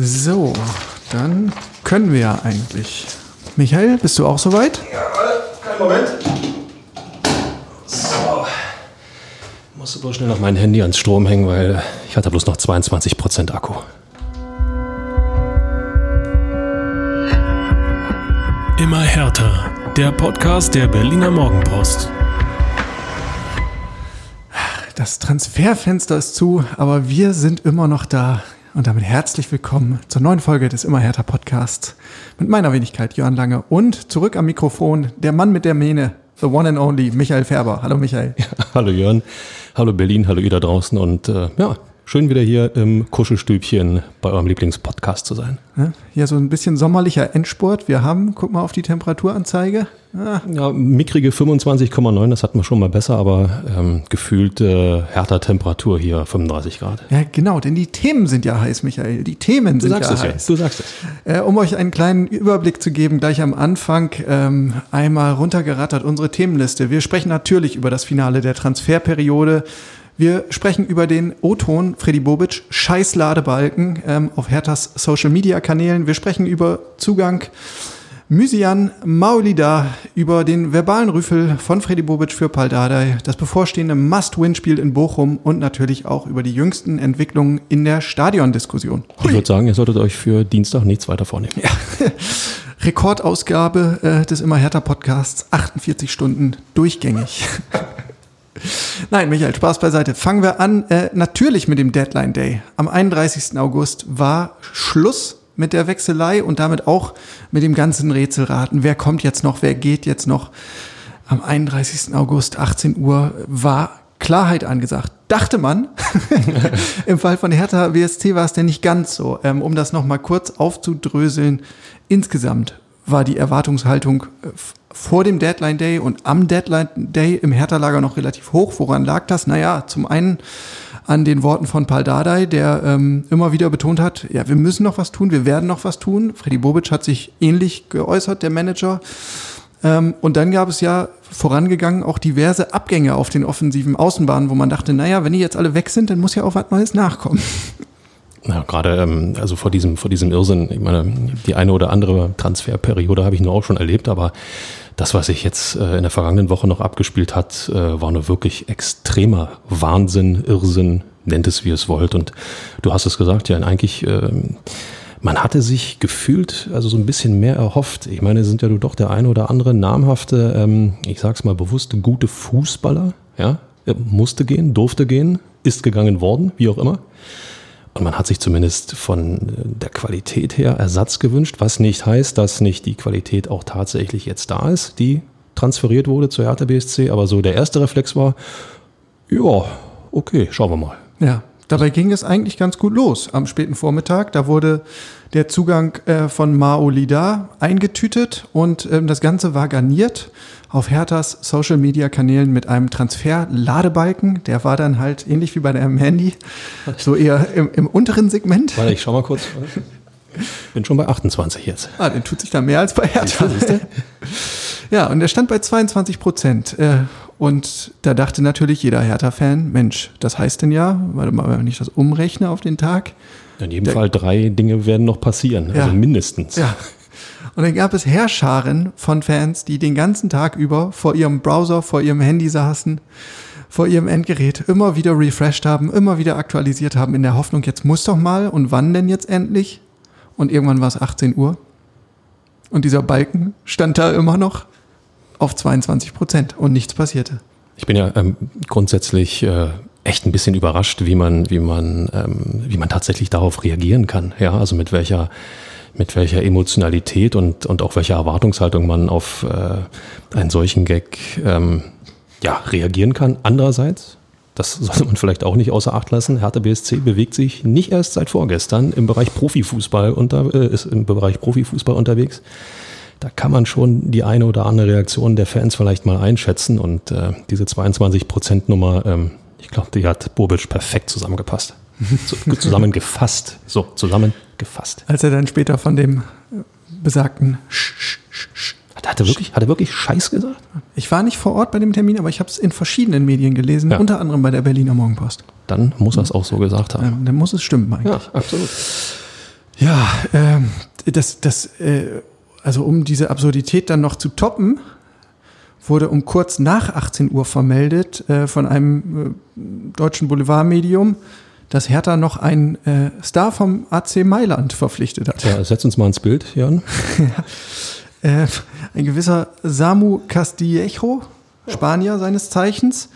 So, dann können wir ja eigentlich. Michael, bist du auch soweit? Ja, keinen Moment. So. Musste bloß schnell noch mein Handy ans Strom hängen, weil ich hatte bloß noch 22% Akku. Immer härter. Der Podcast der Berliner Morgenpost. Das Transferfenster ist zu, aber wir sind immer noch da. Und damit herzlich willkommen zur neuen Folge des Immer härter Podcasts mit meiner Wenigkeit Jörn Lange und zurück am Mikrofon der Mann mit der Mähne, the one and only Michael Färber. Hallo Michael. Ja, hallo Jörn, hallo Berlin, hallo ihr da draußen und äh, ja, Schön wieder hier im Kuschelstübchen bei eurem Lieblingspodcast zu sein. Ja, so ein bisschen sommerlicher Endspurt. Wir haben, guck mal auf die Temperaturanzeige. Ah. Ja, mickrige 25,9, das hatten wir schon mal besser, aber ähm, gefühlt äh, härter Temperatur hier 35 Grad. Ja, genau, denn die Themen sind ja heiß, Michael. Die Themen du sind ja heiß. Ja. Du sagst es. Äh, um euch einen kleinen Überblick zu geben, gleich am Anfang ähm, einmal runtergerattert unsere Themenliste. Wir sprechen natürlich über das Finale der Transferperiode. Wir sprechen über den O-Ton Freddy Bobic, scheiß Ladebalken ähm, auf Herthas Social Media Kanälen. Wir sprechen über Zugang Mysian Maulida, über den verbalen Rüffel von Freddy Bobic für Paldadei, das bevorstehende Must-Win-Spiel in Bochum und natürlich auch über die jüngsten Entwicklungen in der Stadiondiskussion. Ich würde sagen, ihr solltet euch für Dienstag nichts weiter vornehmen. Ja. Rekordausgabe äh, des Immer härter Podcasts, 48 Stunden durchgängig. Nein, Michael, Spaß beiseite. Fangen wir an, äh, natürlich mit dem Deadline Day. Am 31. August war Schluss mit der Wechselei und damit auch mit dem ganzen Rätselraten. Wer kommt jetzt noch, wer geht jetzt noch? Am 31. August, 18 Uhr, war Klarheit angesagt. Dachte man. Im Fall von Hertha WSC war es denn nicht ganz so. Ähm, um das nochmal kurz aufzudröseln. Insgesamt war die Erwartungshaltung äh, vor dem Deadline Day und am Deadline Day im Hertha-Lager noch relativ hoch. Woran lag das? Naja, zum einen an den Worten von Paul Dardai, der ähm, immer wieder betont hat, ja, wir müssen noch was tun, wir werden noch was tun. Freddy Bobic hat sich ähnlich geäußert, der Manager. Ähm, und dann gab es ja vorangegangen auch diverse Abgänge auf den offensiven Außenbahnen, wo man dachte, naja, wenn die jetzt alle weg sind, dann muss ja auch was Neues nachkommen. Ja, gerade ähm, also vor diesem, vor diesem Irrsinn, ich meine, die eine oder andere Transferperiode habe ich nur auch schon erlebt, aber das, was sich jetzt äh, in der vergangenen Woche noch abgespielt hat, äh, war nur wirklich extremer Wahnsinn, Irrsinn, nennt es wie es wollt. Und du hast es gesagt, ja, eigentlich, äh, man hatte sich gefühlt, also so ein bisschen mehr erhofft. Ich meine, sind ja du doch der eine oder andere namhafte, ähm, ich sag's mal bewusst, gute Fußballer, ja, musste gehen, durfte gehen, ist gegangen worden, wie auch immer. Und man hat sich zumindest von der Qualität her Ersatz gewünscht, was nicht heißt, dass nicht die Qualität auch tatsächlich jetzt da ist, die transferiert wurde zur Hertha BSC. Aber so der erste Reflex war, ja, okay, schauen wir mal. Ja, dabei ging es eigentlich ganz gut los am späten Vormittag. Da wurde der Zugang äh, von Mao Lida eingetütet und ähm, das Ganze war garniert auf Herthas Social Media Kanälen mit einem Transfer-Ladebalken. Der war dann halt ähnlich wie bei deinem Handy, so eher im, im unteren Segment. Warte, ich schau mal kurz. Bin schon bei 28 jetzt. Ah, den tut sich da mehr als bei Hertha. ja, und der stand bei 22 Prozent. Äh, und da dachte natürlich jeder Hertha-Fan, Mensch, das heißt denn ja, warte mal, wenn ich das umrechne auf den Tag. In jedem Fall drei Dinge werden noch passieren, also ja, also mindestens. Ja, und dann gab es Herrscharen von Fans, die den ganzen Tag über vor ihrem Browser, vor ihrem Handy saßen, vor ihrem Endgerät, immer wieder refreshed haben, immer wieder aktualisiert haben, in der Hoffnung, jetzt muss doch mal und wann denn jetzt endlich? Und irgendwann war es 18 Uhr. Und dieser Balken stand da immer noch auf 22 Prozent und nichts passierte. Ich bin ja ähm, grundsätzlich äh, echt ein bisschen überrascht, wie man, wie man, ähm, wie man tatsächlich darauf reagieren kann. Ja, also mit welcher mit welcher Emotionalität und, und auch welcher Erwartungshaltung man auf äh, einen solchen Gag ähm, ja, reagieren kann. Andererseits, das sollte man vielleicht auch nicht außer Acht lassen, Hertha BSC bewegt sich nicht erst seit vorgestern im Bereich Profifußball unter, äh, ist im Bereich Profifußball unterwegs. Da kann man schon die eine oder andere Reaktion der Fans vielleicht mal einschätzen und äh, diese 22%-Nummer, ähm, ich glaube, die hat Bobic perfekt zusammengepasst. zusammengefasst. So, zusammengefasst. Als er dann später von dem besagten Sch, Sch, Sch Hat er wirklich, hat er wirklich Scheiß gesagt? Ich war nicht vor Ort bei dem Termin, aber ich habe es in verschiedenen Medien gelesen, Ja. unter anderem bei der Berliner Morgenpost. Dann muss er es auch so gesagt haben. Ähm, dann muss es stimmen eigentlich. absolut. Ja, ähm, das, das, äh, also um diese Absurdität dann noch zu toppen, wurde um kurz nach 18 Uhr vermeldet äh, von einem äh, deutschen Boulevardmedium, dass Hertha noch einen äh, Star vom AC Mailand verpflichtet hat. Ja, setz uns mal ins Bild, Jan. Äh, ein gewisser Samu Castillejo, Spanier seines Zeichens,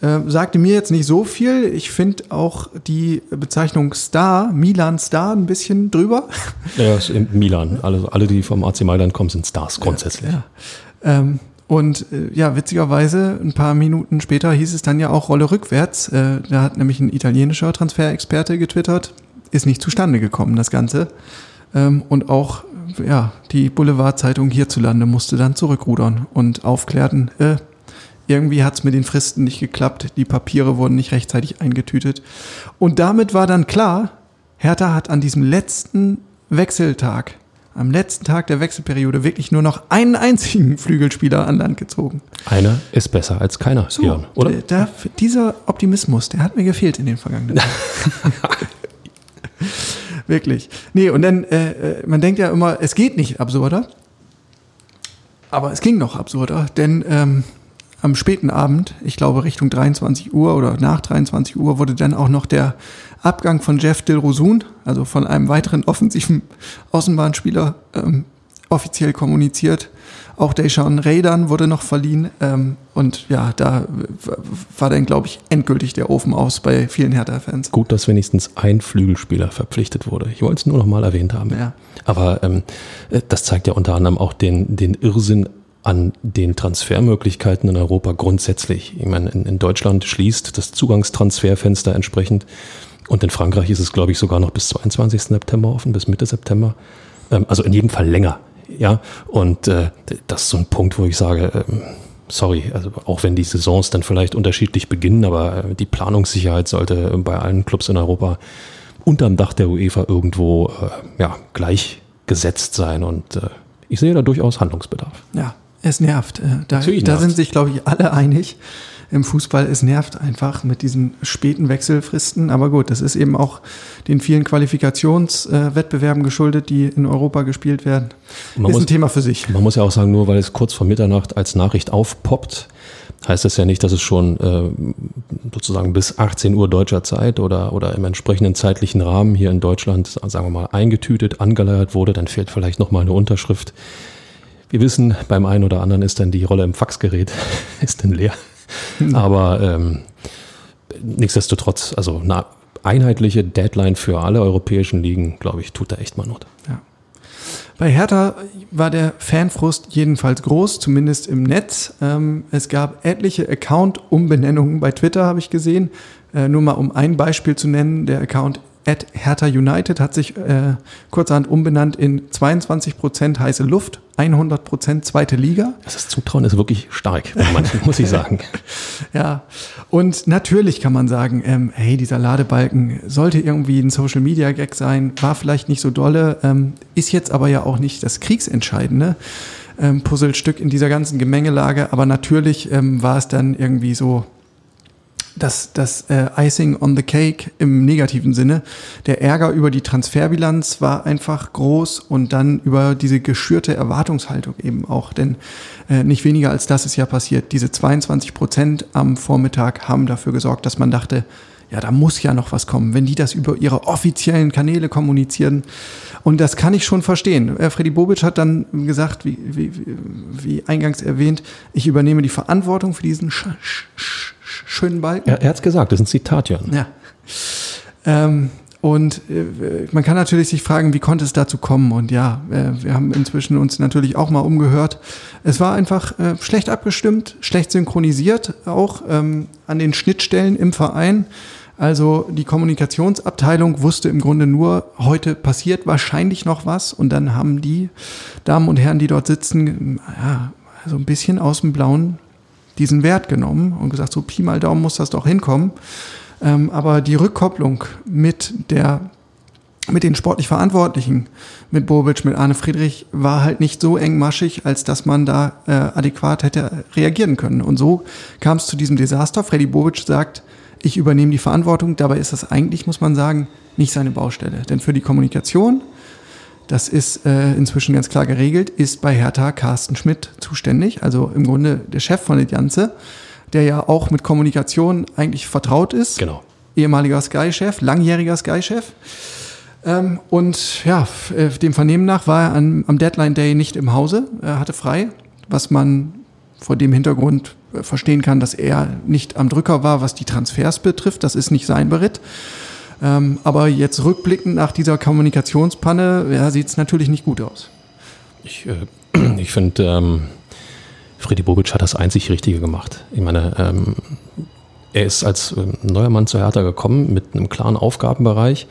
äh, sagte mir jetzt nicht so viel. Ich finde auch die Bezeichnung Star, Milan Star, ein bisschen drüber. Ja, ist in Milan. Alle, alle, die vom AC Mailand kommen, sind Stars grundsätzlich. Ja. Ähm, und äh, ja, witzigerweise, ein paar Minuten später hieß es dann ja auch Rolle rückwärts. Äh, da hat nämlich ein italienischer Transferexperte getwittert, ist nicht zustande gekommen, das Ganze. Ähm, und auch ja, die Boulevardzeitung hierzulande musste dann zurückrudern und aufklärten, äh, irgendwie hat es mit den Fristen nicht geklappt, die Papiere wurden nicht rechtzeitig eingetütet. Und damit war dann klar, Hertha hat an diesem letzten Wechseltag, am letzten Tag der Wechselperiode wirklich nur noch einen einzigen Flügelspieler an Land gezogen. Einer ist besser als keiner, So, Jan, oder? Da, dieser Optimismus, der hat mir gefehlt in den vergangenen Jahren. Wirklich. Nee, und dann, äh, äh, man denkt ja immer, es geht nicht absurder. Aber es ging noch absurder, denn ähm, am späten Abend, ich glaube Richtung 23 Uhr oder nach 23 Uhr, wurde dann auch noch der Abgang von Jeff Dilrosun, also von einem weiteren offensiven Außenbahnspieler, ähm, offiziell kommuniziert. Auch Deshaun Raydan wurde noch verliehen. Ähm, und ja, da war dann, glaube ich, endgültig der Ofen aus bei vielen Hertha-Fans. Gut, dass wenigstens ein Flügelspieler verpflichtet wurde. Ich wollte es nur noch mal erwähnt haben. Ja. Aber ähm, äh, das zeigt ja unter anderem auch den, den Irrsinn an den Transfermöglichkeiten in Europa grundsätzlich. Ich meine, in, in Deutschland schließt das Zugangstransferfenster entsprechend. Und in Frankreich ist es, glaube ich, sogar noch bis 22. September offen, bis Mitte September. Ähm, also in jedem Fall länger. Ja, und äh, das ist so ein Punkt, wo ich sage, ähm, sorry, also auch wenn die Saisons dann vielleicht unterschiedlich beginnen, aber äh, die Planungssicherheit sollte bei allen Clubs in Europa unterm Dach der UEFA irgendwo äh, ja, gleichgesetzt sein. Und äh, ich sehe da durchaus Handlungsbedarf. Ja, es nervt. Äh, Da, Natürlich da sind sich, glaube ich, alle einig im Fußball. Es nervt einfach mit diesen späten Wechselfristen. Aber gut, das ist eben auch den vielen Qualifikationswettbewerben geschuldet, die in Europa gespielt werden. Man ist muss- ein Thema für sich. Man muss ja auch sagen, nur weil es kurz vor Mitternacht als Nachricht aufpoppt, heißt das ja nicht, dass es schon äh, sozusagen bis 18 Uhr deutscher Zeit oder, oder im entsprechenden zeitlichen Rahmen hier in Deutschland, sagen wir mal, eingetütet, angeleiert wurde. Dann fehlt vielleicht nochmal eine Unterschrift. Wir wissen, beim einen oder anderen ist dann die Rolle im Faxgerät ist dann leer. Aber ähm, nichtsdestotrotz, also eine einheitliche Deadline für alle europäischen Ligen, glaube ich, tut da echt mal Not. Ja. Bei Hertha war der Fanfrust jedenfalls groß, zumindest im Netz. Ähm, es gab etliche Account-Umbenennungen bei Twitter, habe ich gesehen. Äh, nur mal um ein Beispiel zu nennen, der Account at Hertha United hat sich äh, kurzerhand umbenannt in 22% heiße Luft, 100% zweite Liga. Das Zutrauen ist wirklich stark bei manchen, muss ich sagen. Ja, und natürlich kann man sagen, ähm, hey, dieser Ladebalken sollte irgendwie ein Social Media Gag sein, war vielleicht nicht so dolle, ähm, ist jetzt aber ja auch nicht das kriegsentscheidende ähm, Puzzlestück in dieser ganzen Gemengelage, aber natürlich ähm, war es dann irgendwie so das, das äh, Icing on the Cake im negativen Sinne. Der Ärger über die Transferbilanz war einfach groß und dann über diese geschürte Erwartungshaltung eben auch. Denn äh, nicht weniger als das ist ja passiert. Diese 22 Prozent am Vormittag haben dafür gesorgt, dass man dachte, ja, da muss ja noch was kommen, wenn die das über ihre offiziellen Kanäle kommunizieren. Und das kann ich schon verstehen. Äh, Freddy Bobic hat dann gesagt, wie, wie, wie- wie eingangs erwähnt, ich übernehme die Verantwortung für diesen sch sch schönen Balken. Er, er hat es gesagt, das ist ein Zitat, Jan. Ja. Ähm, und äh, man kann natürlich sich fragen, wie konnte es dazu kommen? Und ja, äh, wir haben inzwischen uns natürlich auch mal umgehört. Es war einfach äh, schlecht abgestimmt, schlecht synchronisiert, auch ähm, an den Schnittstellen im Verein. Also die Kommunikationsabteilung wusste im Grunde nur, heute passiert wahrscheinlich noch was. Und dann haben die Damen und Herren, die dort sitzen, ja, so ein bisschen aus dem Blauen diesen Wert genommen und gesagt, so Pi mal Daumen muss das doch hinkommen. Ähm, aber die Rückkopplung mit der mit den sportlich Verantwortlichen, mit Bobic, mit Arne Friedrich, war halt nicht so engmaschig, als dass man da äh, adäquat hätte reagieren können. Und so kam es zu diesem Desaster. Freddy Bobic sagt, ich übernehme die Verantwortung. Dabei ist das eigentlich, muss man sagen, nicht seine Baustelle. Denn für die Kommunikation, das ist äh, inzwischen ganz klar geregelt, ist bei Hertha Carsten Schmidt zuständig. Also im Grunde der Chef von der Ganze, der ja auch mit Kommunikation eigentlich vertraut ist. Genau. Ehemaliger Sky-Chef, langjähriger Sky-Chef. Ähm, und ja, äh, dem Vernehmen nach war er an, am Deadline Day nicht im Hause. Er hatte frei, was man vor dem Hintergrund äh, verstehen kann, dass er nicht am Drücker war, was die Transfers betrifft. Das ist nicht sein Beritt. Ähm, aber jetzt rückblickend nach dieser Kommunikationspanne ja, sieht es natürlich nicht gut aus. Ich, äh, ich finde, ähm, Freddy Bobic hat das einzig Richtige gemacht. Ich meine, ähm, er ist als ähm, neuer Mann zu Hertha gekommen mit einem klaren Aufgabenbereich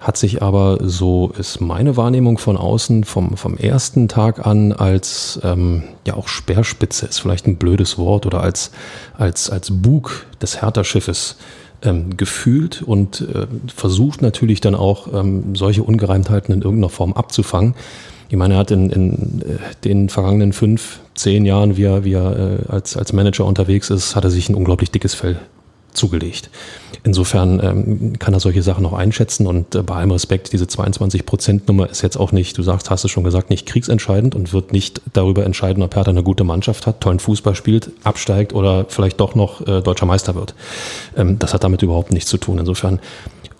hat sich aber, so ist meine Wahrnehmung von außen, vom, vom ersten Tag an als ähm, ja auch Speerspitze ist vielleicht ein blödes Wort oder als, als, als Bug des Hertha-Schiffes ähm, gefühlt und äh, versucht natürlich dann auch ähm, solche Ungereimtheiten in irgendeiner Form abzufangen. Ich meine, er hat in, in äh, den vergangenen fünf, zehn Jahren, wie er, wie er äh, als, als Manager unterwegs ist, hat er sich ein unglaublich dickes Fell zugelegt. Insofern ähm, kann er solche Sachen auch einschätzen und äh, bei allem Respekt, diese 22-Prozent-Nummer ist jetzt auch nicht, du sagst, hast es schon gesagt, nicht kriegsentscheidend und wird nicht darüber entscheiden, ob Hertha eine gute Mannschaft hat, tollen Fußball spielt, absteigt oder vielleicht doch noch äh, deutscher Meister wird. Ähm, das hat damit überhaupt nichts zu tun. Insofern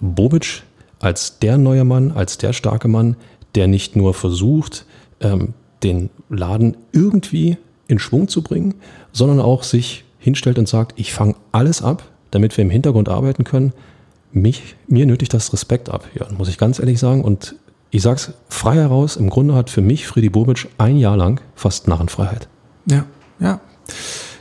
Bobic als der neue Mann, als der starke Mann, der nicht nur versucht, ähm, den Laden irgendwie in Schwung zu bringen, sondern auch sich hinstellt und sagt, ich fange alles ab, damit wir im Hintergrund arbeiten können. Mich, mir nötigt das Respekt ab, ja, muss ich ganz ehrlich sagen. Und ich sage es frei heraus, im Grunde hat für mich Friedi Bobic ein Jahr lang fast Narrenfreiheit. Ja, ja.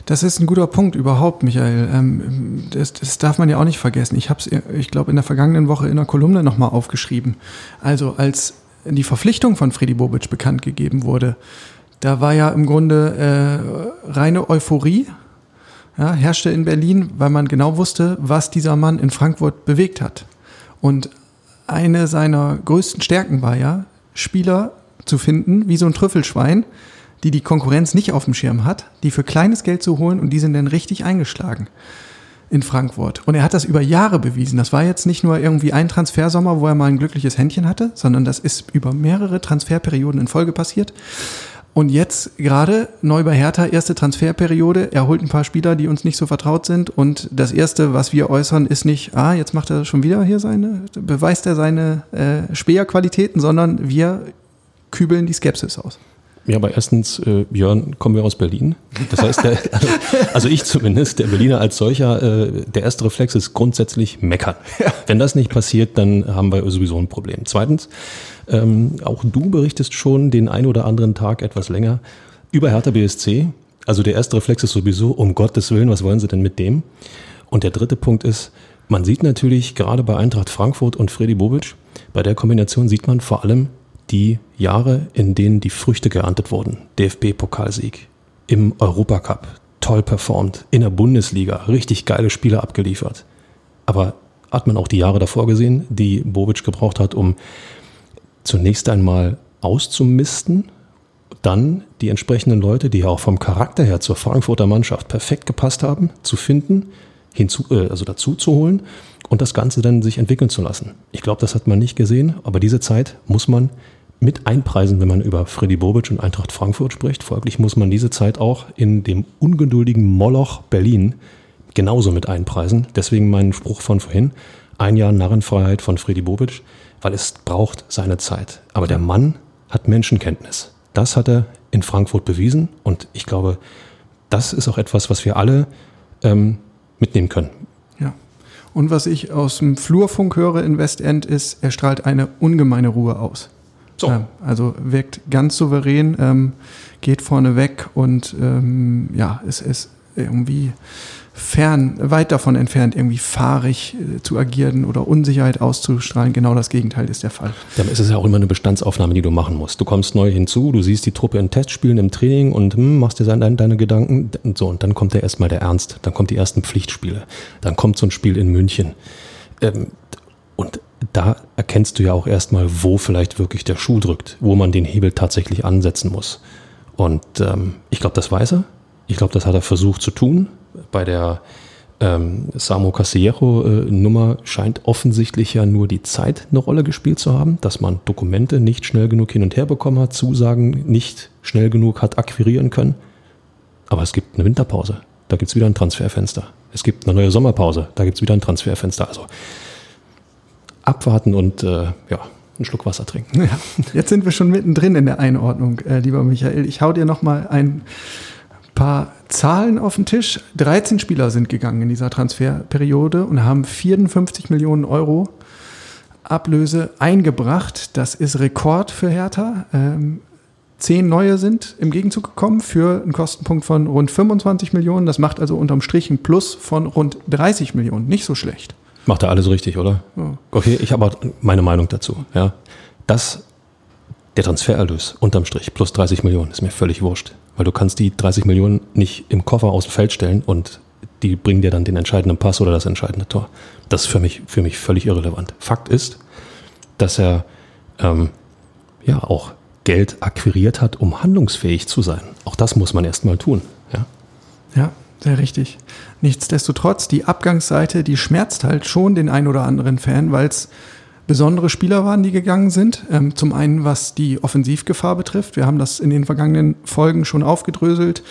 Das ist ein guter Punkt überhaupt, Michael. Ähm, das, das darf man ja auch nicht vergessen. Ich habe es, ich glaube, in der vergangenen Woche in der Kolumne nochmal aufgeschrieben. Also als die Verpflichtung von Friedi Bobic bekannt gegeben wurde, da war ja im Grunde äh, reine Euphorie ja, herrschte in Berlin, weil man genau wusste, was dieser Mann in Frankfurt bewegt hat. Und eine seiner größten Stärken war ja, Spieler zu finden, wie so ein Trüffelschwein, die die Konkurrenz nicht auf dem Schirm hat, die für kleines Geld zu holen und die sind dann richtig eingeschlagen in Frankfurt. Und er hat das über Jahre bewiesen. Das war jetzt nicht nur irgendwie ein Transfersommer, wo er mal ein glückliches Händchen hatte, sondern das ist über mehrere Transferperioden in Folge passiert. Und jetzt gerade neu bei Hertha, erste Transferperiode. Er holt ein paar Spieler, die uns nicht so vertraut sind. Und das Erste, was wir äußern, ist nicht, ah, jetzt macht er schon wieder hier seine, beweist er seine äh, Speerqualitäten, sondern wir kübeln die Skepsis aus. Ja, aber erstens, äh, Björn, kommen wir aus Berlin. Das heißt, der, also, also ich zumindest, der Berliner als solcher, äh, der erste Reflex ist grundsätzlich meckern. Ja. Wenn das nicht passiert, dann haben wir sowieso ein Problem. Zweitens, ähm, auch du berichtest schon den ein oder anderen Tag etwas länger über Hertha BSC. Also der erste Reflex ist sowieso, um Gottes Willen, was wollen sie denn mit dem? Und der dritte Punkt ist, man sieht natürlich gerade bei Eintracht Frankfurt und Freddy Bobic, bei der Kombination sieht man vor allem, die Jahre, in denen die Früchte geerntet wurden. DFB-Pokalsieg, im Europacup, toll performt, in der Bundesliga, richtig geile Spiele abgeliefert. Aber hat man auch die Jahre davor gesehen, die Bobic gebraucht hat, um zunächst einmal auszumisten, dann die entsprechenden Leute, die auch vom Charakter her zur Frankfurter Mannschaft perfekt gepasst haben, zu finden, hinzu, äh, also dazu zu holen und das Ganze dann sich entwickeln zu lassen. Ich glaube, das hat man nicht gesehen, aber diese Zeit muss man mit einpreisen, wenn man über Freddy Bobic und Eintracht Frankfurt spricht. Folglich muss man diese Zeit auch in dem ungeduldigen Moloch Berlin genauso mit einpreisen. Deswegen mein Spruch von vorhin, ein Jahr Narrenfreiheit von Freddy Bobic, weil es braucht seine Zeit. Aber der Mann hat Menschenkenntnis. Das hat er in Frankfurt bewiesen und ich glaube, das ist auch etwas, was wir alle ähm, mitnehmen können. Ja. Und was ich aus dem Flurfunk höre in Westend ist, er strahlt eine ungemeine Ruhe aus. So. Ähm, also wirkt ganz souverän, ähm, geht vorne weg und ähm, ja, es ist irgendwie fern, weit davon entfernt, irgendwie fahrig äh, zu agieren oder Unsicherheit auszustrahlen. Genau das Gegenteil ist der Fall. Dann ist es ja auch immer eine Bestandsaufnahme, die du machen musst. Du kommst neu hinzu, du siehst die Truppe in Testspielen, im Training und hm, machst dir deine, deine Gedanken und so. Und dann kommt ja erstmal der Ernst. Dann kommt die ersten Pflichtspiele. Dann kommt so ein Spiel in München. Ähm, und da erkennst du ja auch erstmal, wo vielleicht wirklich der Schuh drückt, wo man den Hebel tatsächlich ansetzen muss. Und ähm, ich glaube, das weiß er. Ich glaube, das hat er versucht zu tun. Bei der ähm, Samo Casillero-Nummer äh, scheint offensichtlich ja nur die Zeit eine Rolle gespielt zu haben, dass man Dokumente nicht schnell genug hin und her bekommen hat, Zusagen nicht schnell genug hat akquirieren können. Aber es gibt eine Winterpause, da gibt es wieder ein Transferfenster. Es gibt eine neue Sommerpause, da gibt es wieder ein Transferfenster. Also abwarten und äh, ja, einen Schluck Wasser trinken. Ja, jetzt sind wir schon mittendrin in der Einordnung, äh, lieber Michael. Ich hau dir noch mal ein paar Zahlen auf den Tisch. 13 Spieler sind gegangen in dieser Transferperiode und haben 54 Millionen Euro Ablöse eingebracht. Das ist Rekord für Hertha. Ähm, zehn neue sind im Gegenzug gekommen für einen Kostenpunkt von rund 25 Millionen. Das macht also unterm Strich ein Plus von rund 30 Millionen. Nicht so schlecht. Macht er alles richtig, oder? Ja. Okay, ich habe meine Meinung dazu. Ja. Das, der Transfererlös unterm Strich plus 30 Millionen ist mir völlig wurscht. Weil du kannst die 30 Millionen nicht im Koffer aus dem Feld stellen und die bringen dir dann den entscheidenden Pass oder das entscheidende Tor. Das ist für mich, für mich völlig irrelevant. Fakt ist, dass er ähm, ja auch Geld akquiriert hat, um handlungsfähig zu sein. Auch das muss man erstmal tun. Ja? ja, sehr richtig. Nichtsdestotrotz, die Abgangsseite, die schmerzt halt schon den ein oder anderen Fan, weil es besondere Spieler waren, die gegangen sind. Ähm, zum einen, was die Offensivgefahr betrifft. Wir haben das in den vergangenen Folgen schon aufgedröselt.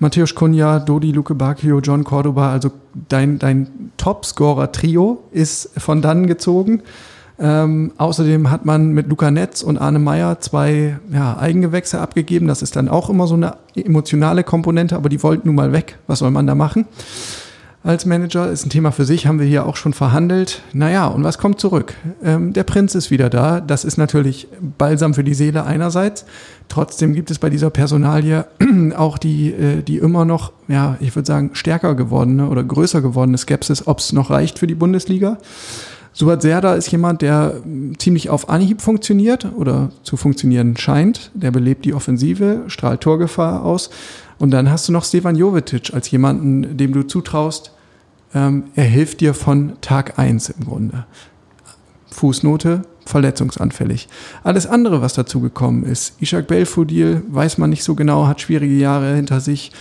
Matthäus Kunja, Dodi Luke Bacchio, John Cordoba, also dein, dein Topscorer-Trio ist von dann gezogen. Ähm, außerdem hat man mit Luca Netz und Arne Meyer zwei ja, Eigengewächse abgegeben. Das ist dann auch immer so eine emotionale Komponente, aber die wollten nun mal weg. Was soll man da machen? als Manager, ist ein Thema für sich, haben wir hier auch schon verhandelt. Naja, und was kommt zurück? Ähm, der Prinz ist wieder da. Das ist natürlich balsam für die Seele einerseits. Trotzdem gibt es bei dieser Personalie auch die, äh, die immer noch, ja, ich würde sagen, stärker gewordene oder größer gewordene Skepsis, ob es noch reicht für die Bundesliga. Suat Serda ist jemand, der ziemlich auf Anhieb funktioniert oder zu funktionieren scheint. Der belebt die Offensive, strahlt Torgefahr aus. Und dann hast du noch Stefan Jovetic als jemanden, dem du zutraust, ähm, er hilft dir von Tag eins im Grunde. Fußnote, verletzungsanfällig. Alles andere, was dazu gekommen ist, Ishak Belfodil, weiß man nicht so genau, hat schwierige Jahre hinter sich.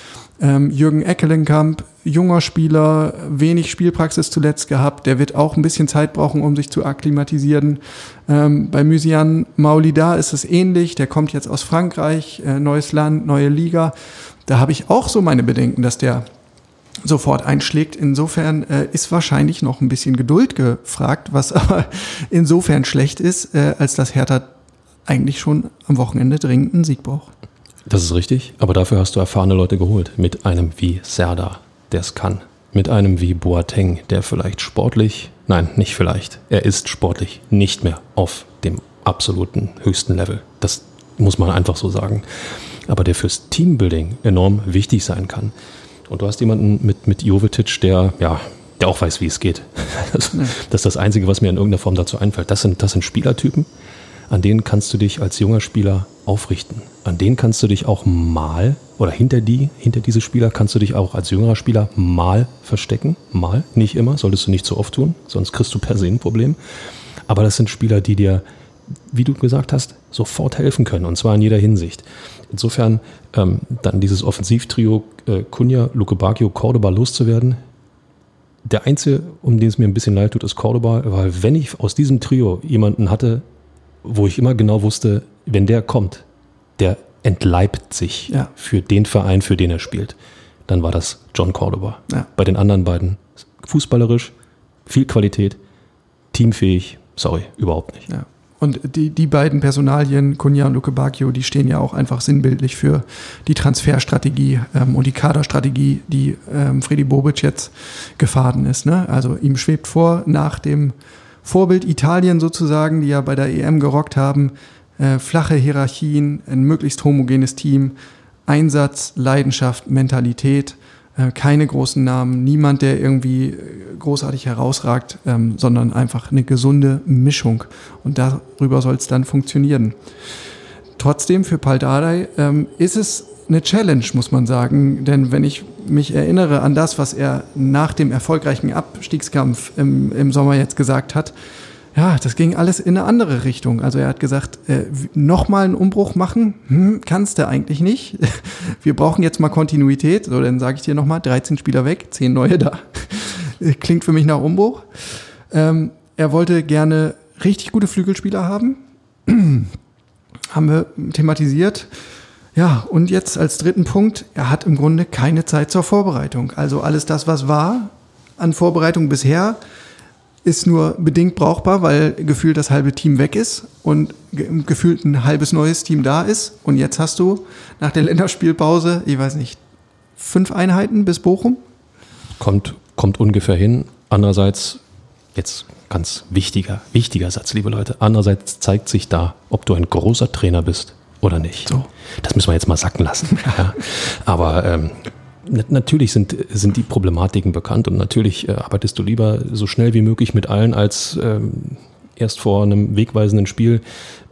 Ähm, Jürgen Eckelenkamp, junger Spieler, wenig Spielpraxis zuletzt gehabt, der wird auch ein bisschen Zeit brauchen, um sich zu akklimatisieren. Ähm, bei Mysian Maulida ist es ähnlich, der kommt jetzt aus Frankreich, äh, neues Land, neue Liga. Da habe ich auch so meine Bedenken, dass der sofort einschlägt. Insofern äh, ist wahrscheinlich noch ein bisschen Geduld gefragt, was aber insofern schlecht ist, äh, als dass Hertha eigentlich schon am Wochenende dringend einen Sieg braucht. Das ist richtig, aber dafür hast du erfahrene Leute geholt. Mit einem wie Serda, der es kann. Mit einem wie Boateng, der vielleicht sportlich, nein, nicht vielleicht, er ist sportlich nicht mehr auf dem absoluten höchsten Level. Das muss man einfach so sagen aber der fürs Teambuilding enorm wichtig sein kann. Und du hast jemanden mit, mit Jovetic, der, ja, der auch weiß, wie es geht. Das, das ist das Einzige, was mir in irgendeiner Form dazu einfällt. Das sind, das sind Spielertypen, an denen kannst du dich als junger Spieler aufrichten. An denen kannst du dich auch mal, oder hinter die, hinter diese Spieler kannst du dich auch als jüngerer Spieler mal verstecken. Mal, nicht immer, solltest du nicht so oft tun, sonst kriegst du per se ein Problem. Aber das sind Spieler, die dir, wie du gesagt hast, sofort helfen können, und zwar in jeder Hinsicht. Insofern ähm, dann dieses Offensivtrio äh, Cunha, Luke Bacchio, Cordoba loszuwerden. Der einzige, um den es mir ein bisschen leid tut, ist Cordoba, weil wenn ich aus diesem Trio jemanden hatte, wo ich immer genau wusste, wenn der kommt, der entleibt sich ja. für den Verein, für den er spielt, dann war das John Cordoba. Ja. Bei den anderen beiden fußballerisch, viel Qualität, teamfähig, sorry, überhaupt nicht. Ja. Und die, die beiden Personalien, Kunja und Luke Bacchio, die stehen ja auch einfach sinnbildlich für die Transferstrategie ähm, und die Kaderstrategie, die ähm, Freddy Bobic jetzt gefahren ist. Ne? Also ihm schwebt vor, nach dem Vorbild Italien sozusagen, die ja bei der EM gerockt haben, äh, flache Hierarchien, ein möglichst homogenes Team, Einsatz, Leidenschaft, Mentalität keine großen Namen, niemand, der irgendwie äh, großartig herausragt, ähm, sondern einfach eine gesunde Mischung. Und darüber soll es dann funktionieren. Trotzdem für Paldadei ähm, ist es eine Challenge, muss man sagen. Denn wenn ich mich erinnere an das, was er nach dem erfolgreichen Abstiegskampf im, im Sommer jetzt gesagt hat, ja, das ging alles in eine andere Richtung. Also er hat gesagt, äh, nochmal einen Umbruch machen, hm, kannst du eigentlich nicht. Wir brauchen jetzt mal Kontinuität. So, dann sage ich dir nochmal, 13 Spieler weg, 10 neue da. Klingt für mich nach Umbruch. Ähm, er wollte gerne richtig gute Flügelspieler haben. haben wir thematisiert. Ja, und jetzt als dritten Punkt, er hat im Grunde keine Zeit zur Vorbereitung. Also alles das, was war an Vorbereitung bisher, ist nur bedingt brauchbar, weil gefühlt das halbe Team weg ist und gefühlt ein halbes neues Team da ist. Und jetzt hast du nach der Länderspielpause, ich weiß nicht, fünf Einheiten bis Bochum? Kommt, kommt ungefähr hin. Andererseits, jetzt ganz wichtiger, wichtiger Satz, liebe Leute. Andererseits zeigt sich da, ob du ein großer Trainer bist oder nicht. So. Das müssen wir jetzt mal sacken lassen. Ja. Aber ähm, natürlich sind, sind die Problematiken bekannt und natürlich äh, arbeitest du lieber so schnell wie möglich mit allen, als ähm, erst vor einem wegweisenden Spiel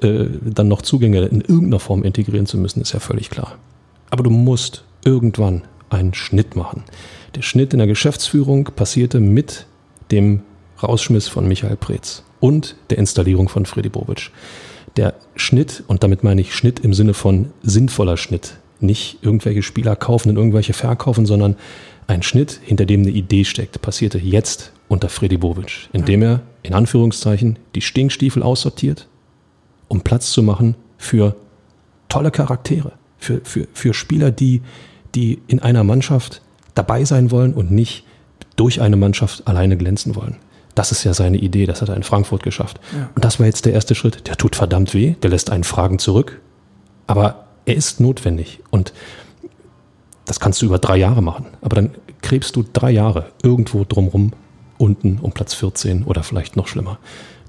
äh, dann noch Zugänge in irgendeiner Form integrieren zu müssen, ist ja völlig klar. Aber du musst irgendwann einen Schnitt machen. Der Schnitt in der Geschäftsführung passierte mit dem Rausschmiss von Michael Preetz und der Installierung von Freddy Bobic. Der Schnitt, und damit meine ich Schnitt im Sinne von sinnvoller Schnitt, nicht irgendwelche Spieler kaufen und irgendwelche verkaufen, sondern ein Schnitt, hinter dem eine Idee steckt, passierte jetzt unter Freddy Bobic, indem er in Anführungszeichen die Stinkstiefel aussortiert, um Platz zu machen für tolle Charaktere, für, für, für Spieler, die, die in einer Mannschaft dabei sein wollen und nicht durch eine Mannschaft alleine glänzen wollen. Das ist ja seine Idee, das hat er in Frankfurt geschafft. Ja. Und das war jetzt der erste Schritt. Der tut verdammt weh, der lässt einen Fragen zurück. Aber er ist notwendig. Und das kannst du über drei Jahre machen. Aber dann krebst du drei Jahre irgendwo drumrum, unten um Platz 14 oder vielleicht noch schlimmer,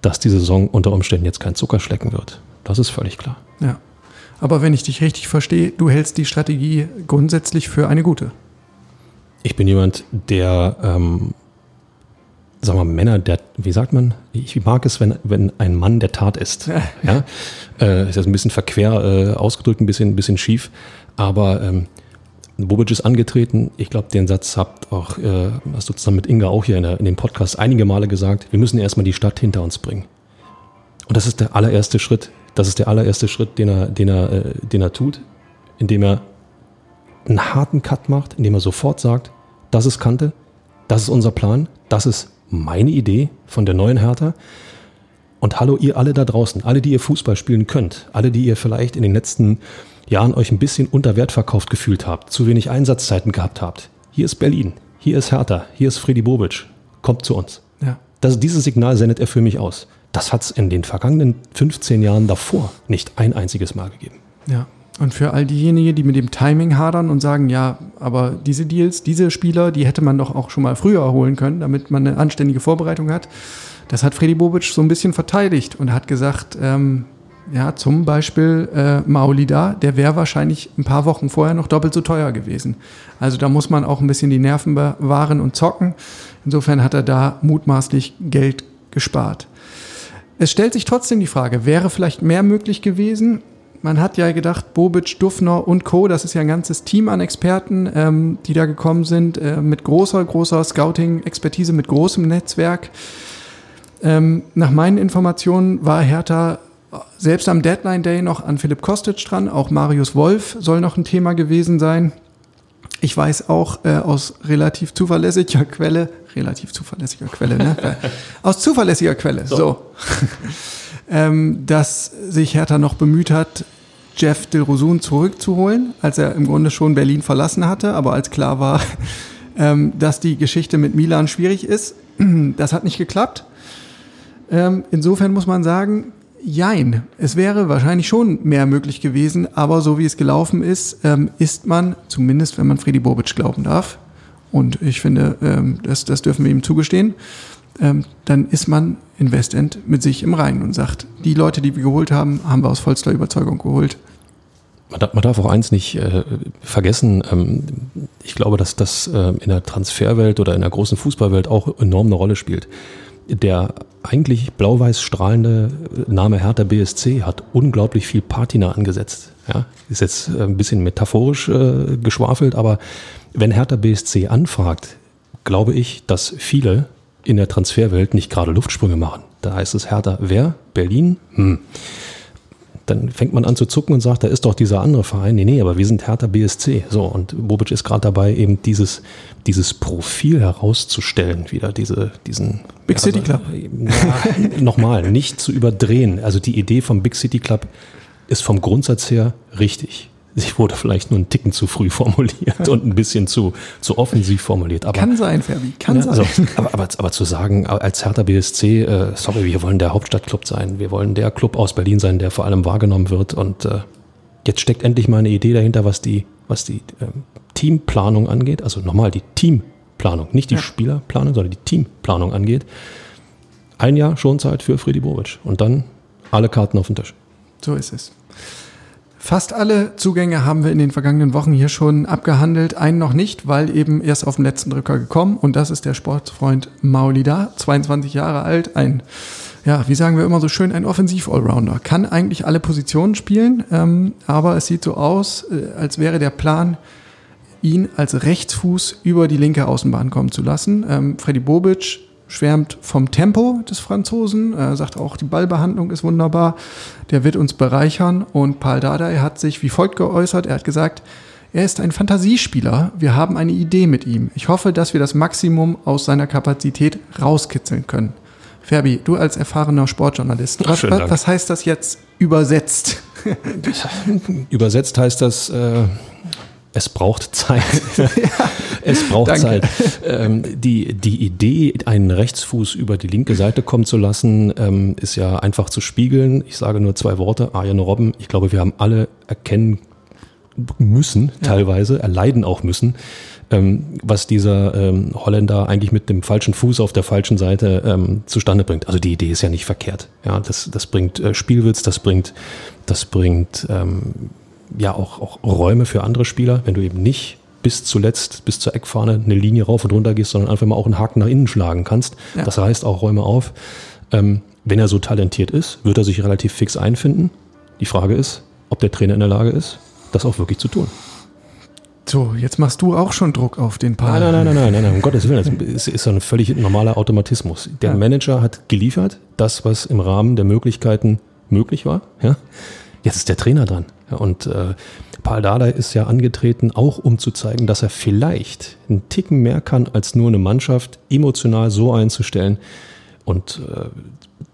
dass die Saison unter Umständen jetzt kein Zucker schlecken wird. Das ist völlig klar. Ja. Aber wenn ich dich richtig verstehe, du hältst die Strategie grundsätzlich für eine gute. Ich bin jemand, der ähm, sagen wir Männer, der, wie sagt man, ich mag es, wenn, wenn ein Mann der Tat ist. ja? Äh, ist jetzt ein bisschen verquer äh, ausgedrückt, ein bisschen, ein bisschen schief, aber ähm, Bobic ist angetreten. Ich glaube, den Satz habt auch, äh, hast du zusammen mit Inga auch hier in, der, in dem Podcast einige Male gesagt, wir müssen erstmal die Stadt hinter uns bringen. Und das ist der allererste Schritt. Das ist der allererste Schritt, den er, den er, äh, den er tut, indem er einen harten Cut macht, indem er sofort sagt, das ist Kante, das ist unser Plan, das ist meine Idee von der neuen Hertha. Und hallo ihr alle da draußen, alle, die ihr Fußball spielen könnt, alle, die ihr vielleicht in den letzten Jahren euch ein bisschen unter Wert verkauft gefühlt habt, zu wenig Einsatzzeiten gehabt habt. Hier ist Berlin, hier ist Hertha, hier ist Freddy Bobic. Kommt zu uns. Ja. Das, dieses Signal sendet er für mich aus. Das hat es in den vergangenen 15 Jahren davor nicht ein einziges Mal gegeben. Ja, und für all diejenigen, die mit dem Timing hadern und sagen, ja, aber diese Deals, diese Spieler, die hätte man doch auch schon mal früher holen können, damit man eine anständige Vorbereitung hat. Das hat Freddy Bobic so ein bisschen verteidigt und hat gesagt, ähm, ja, zum Beispiel äh, Maolida, der wäre wahrscheinlich ein paar Wochen vorher noch doppelt so teuer gewesen. Also da muss man auch ein bisschen die Nerven bewahren und zocken. Insofern hat er da mutmaßlich Geld gespart. Es stellt sich trotzdem die Frage, wäre vielleicht mehr möglich gewesen? Man hat ja gedacht, Bobic, Dufner und Co., das ist ja ein ganzes Team an Experten, ähm, die da gekommen sind, äh, mit großer, großer Scouting-Expertise, mit großem Netzwerk. Ähm, nach meinen Informationen war Hertha selbst am Deadline Day noch an Philipp Kostic dran, auch Marius Wolf soll noch ein Thema gewesen sein. Ich weiß auch äh, aus relativ zuverlässiger Quelle, relativ zuverlässiger Quelle, ne? aus zuverlässiger Quelle, so. so. ähm, dass sich Hertha noch bemüht hat, Jeff Dilrosun zurückzuholen, als er im Grunde schon Berlin verlassen hatte, aber als klar war, ähm, dass die Geschichte mit Milan schwierig ist. Das hat nicht geklappt. Ähm, insofern muss man sagen, jein. Es wäre wahrscheinlich schon mehr möglich gewesen, aber so wie es gelaufen ist, ähm, ist man, zumindest wenn man Freddy Bobic glauben darf, und ich finde, ähm, das, das dürfen wir ihm zugestehen, ähm, dann ist man in Westend mit sich im Reinen und sagt, die Leute, die wir geholt haben, haben wir aus vollster Überzeugung geholt. Man darf, man darf auch eins nicht äh, vergessen. Ähm, ich glaube, dass das äh, in der Transferwelt oder in der großen Fußballwelt auch enorm eine Rolle spielt. Der eigentlich blau-weiß strahlende Name Hertha BSC hat unglaublich viel Patina angesetzt. Ja, ist jetzt äh, ein bisschen metaphorisch äh, geschwafelt, aber wenn Hertha BSC anfragt, glaube ich, dass viele in der Transferwelt nicht gerade Luftsprünge machen. Da heißt es Hertha, wer? Berlin? Hm. Dann fängt man an zu zucken und sagt, da ist doch dieser andere Verein. Nee, nee, aber wir sind Hertha BSC. So, und Bobic ist gerade dabei, eben dieses, dieses Profil herauszustellen, wieder diese, diesen Big City Club. Ja, Nochmal, nicht zu überdrehen. Also die Idee vom Big City Club ist vom Grundsatz her richtig. Sie wurde vielleicht nur ein Ticken zu früh formuliert und ein bisschen zu, zu offensiv formuliert. Aber, kann sein, Ferbi, kann ja, sein. Also, aber, aber, aber zu sagen, als Hertha BSC, äh, sorry, wir wollen der Hauptstadtclub sein, wir wollen der Club aus Berlin sein, der vor allem wahrgenommen wird und äh, jetzt steckt endlich mal eine Idee dahinter, was die, was die äh, Teamplanung angeht. Also nochmal die Teamplanung, nicht die ja. Spielerplanung, sondern die Teamplanung angeht. Ein Jahr Schonzeit für Freddy Bobic und dann alle Karten auf den Tisch. So ist es. Fast alle Zugänge haben wir in den vergangenen Wochen hier schon abgehandelt. Einen noch nicht, weil eben erst auf den letzten Drücker gekommen. Und das ist der Sportfreund Maulida, 22 Jahre alt, ein, ja, wie sagen wir immer so schön, ein Offensiv-Allrounder. Kann eigentlich alle Positionen spielen, ähm, aber es sieht so aus, äh, als wäre der Plan, ihn als Rechtsfuß über die linke Außenbahn kommen zu lassen. Ähm, Freddy Bobic schwärmt vom Tempo des Franzosen, er sagt auch, die Ballbehandlung ist wunderbar, der wird uns bereichern und Paul Dardai hat sich wie folgt geäußert, er hat gesagt, er ist ein Fantasiespieler, wir haben eine Idee mit ihm. Ich hoffe, dass wir das Maximum aus seiner Kapazität rauskitzeln können. Ferbi, du als erfahrener Sportjournalist, was, was heißt das jetzt übersetzt? übersetzt heißt das, äh, es braucht Zeit. es braucht Danke. Zeit. Ähm, die, die Idee, einen Rechtsfuß über die linke Seite kommen zu lassen, ähm, ist ja einfach zu spiegeln. Ich sage nur zwei Worte, Arjen Robben. Ich glaube, wir haben alle erkennen müssen, teilweise, ja. erleiden auch müssen, ähm, was dieser ähm, Holländer eigentlich mit dem falschen Fuß auf der falschen Seite ähm, zustande bringt. Also die Idee ist ja nicht verkehrt. Ja, das, das bringt äh, Spielwitz, das bringt, das bringt ähm, ja auch, auch Räume für andere Spieler, wenn du eben nicht bis zuletzt, bis zur Eckfahne eine Linie rauf und runter gehst, sondern einfach mal auch einen Haken nach innen schlagen kannst. Ja. Das reißt auch Räume auf. Ähm, wenn er so talentiert ist, wird er sich relativ fix einfinden. Die Frage ist, ob der Trainer in der Lage ist, das auch wirklich zu tun. So, jetzt machst du auch schon Druck auf den Paar. Nein, nein, nein, nein, nein, nein, um Gottes Willen. Das ist, ist ein völlig normaler Automatismus. Der ja. Manager hat geliefert, das, was im Rahmen der Möglichkeiten möglich war. Ja? Jetzt ist der Trainer dran. Und äh, Paul Dardai ist ja angetreten, auch um zu zeigen, dass er vielleicht einen Ticken mehr kann, als nur eine Mannschaft emotional so einzustellen und äh,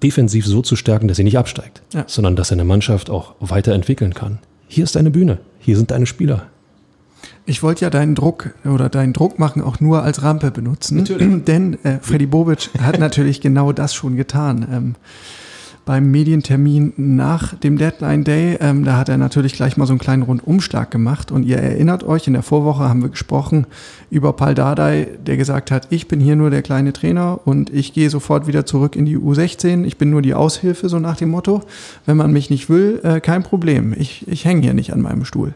defensiv so zu stärken, dass sie nicht absteigt, ja. sondern dass er eine Mannschaft auch weiterentwickeln kann. Hier ist deine Bühne, hier sind deine Spieler. Ich wollte ja deinen Druck oder deinen Druck machen auch nur als Rampe benutzen. Natürlich. Denn äh, Freddy Bobic hat natürlich genau das schon getan. Ähm, beim Medientermin nach dem Deadline Day. Ähm, da hat er natürlich gleich mal so einen kleinen Rundumschlag gemacht. Und ihr erinnert euch, in der Vorwoche haben wir gesprochen über Paul Dardai, der gesagt hat, ich bin hier nur der kleine Trainer und ich gehe sofort wieder zurück in die U16. Ich bin nur die Aushilfe, so nach dem Motto. Wenn man mich nicht will, äh, kein Problem. Ich, ich hänge hier nicht an meinem Stuhl.